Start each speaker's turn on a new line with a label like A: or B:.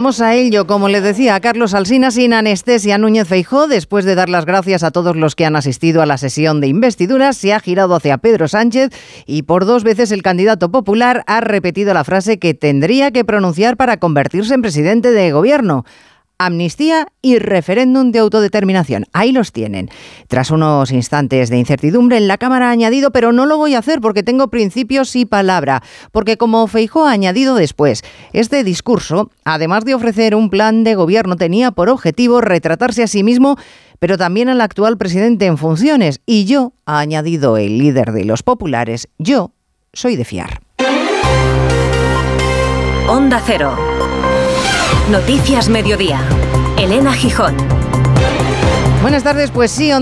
A: Vamos a ello, como le decía a Carlos Alsina, sin anestesia Núñez Feijó, después de dar las gracias a todos los que han asistido a la sesión de investidura, se ha girado hacia Pedro Sánchez y por dos veces el candidato popular ha repetido la frase que tendría que pronunciar para convertirse en presidente de gobierno amnistía y referéndum de autodeterminación. Ahí los tienen. Tras unos instantes de incertidumbre, en la Cámara ha añadido, pero no lo voy a hacer porque tengo principios y palabra. Porque como Feijó ha añadido después, este discurso, además de ofrecer un plan de gobierno, tenía por objetivo retratarse a sí mismo pero también al actual presidente en funciones. Y yo, ha añadido el líder de los populares, yo soy de fiar.
B: Onda Cero. Noticias Mediodía. Elena Gijón.
A: Buenas tardes, pues sí, Onda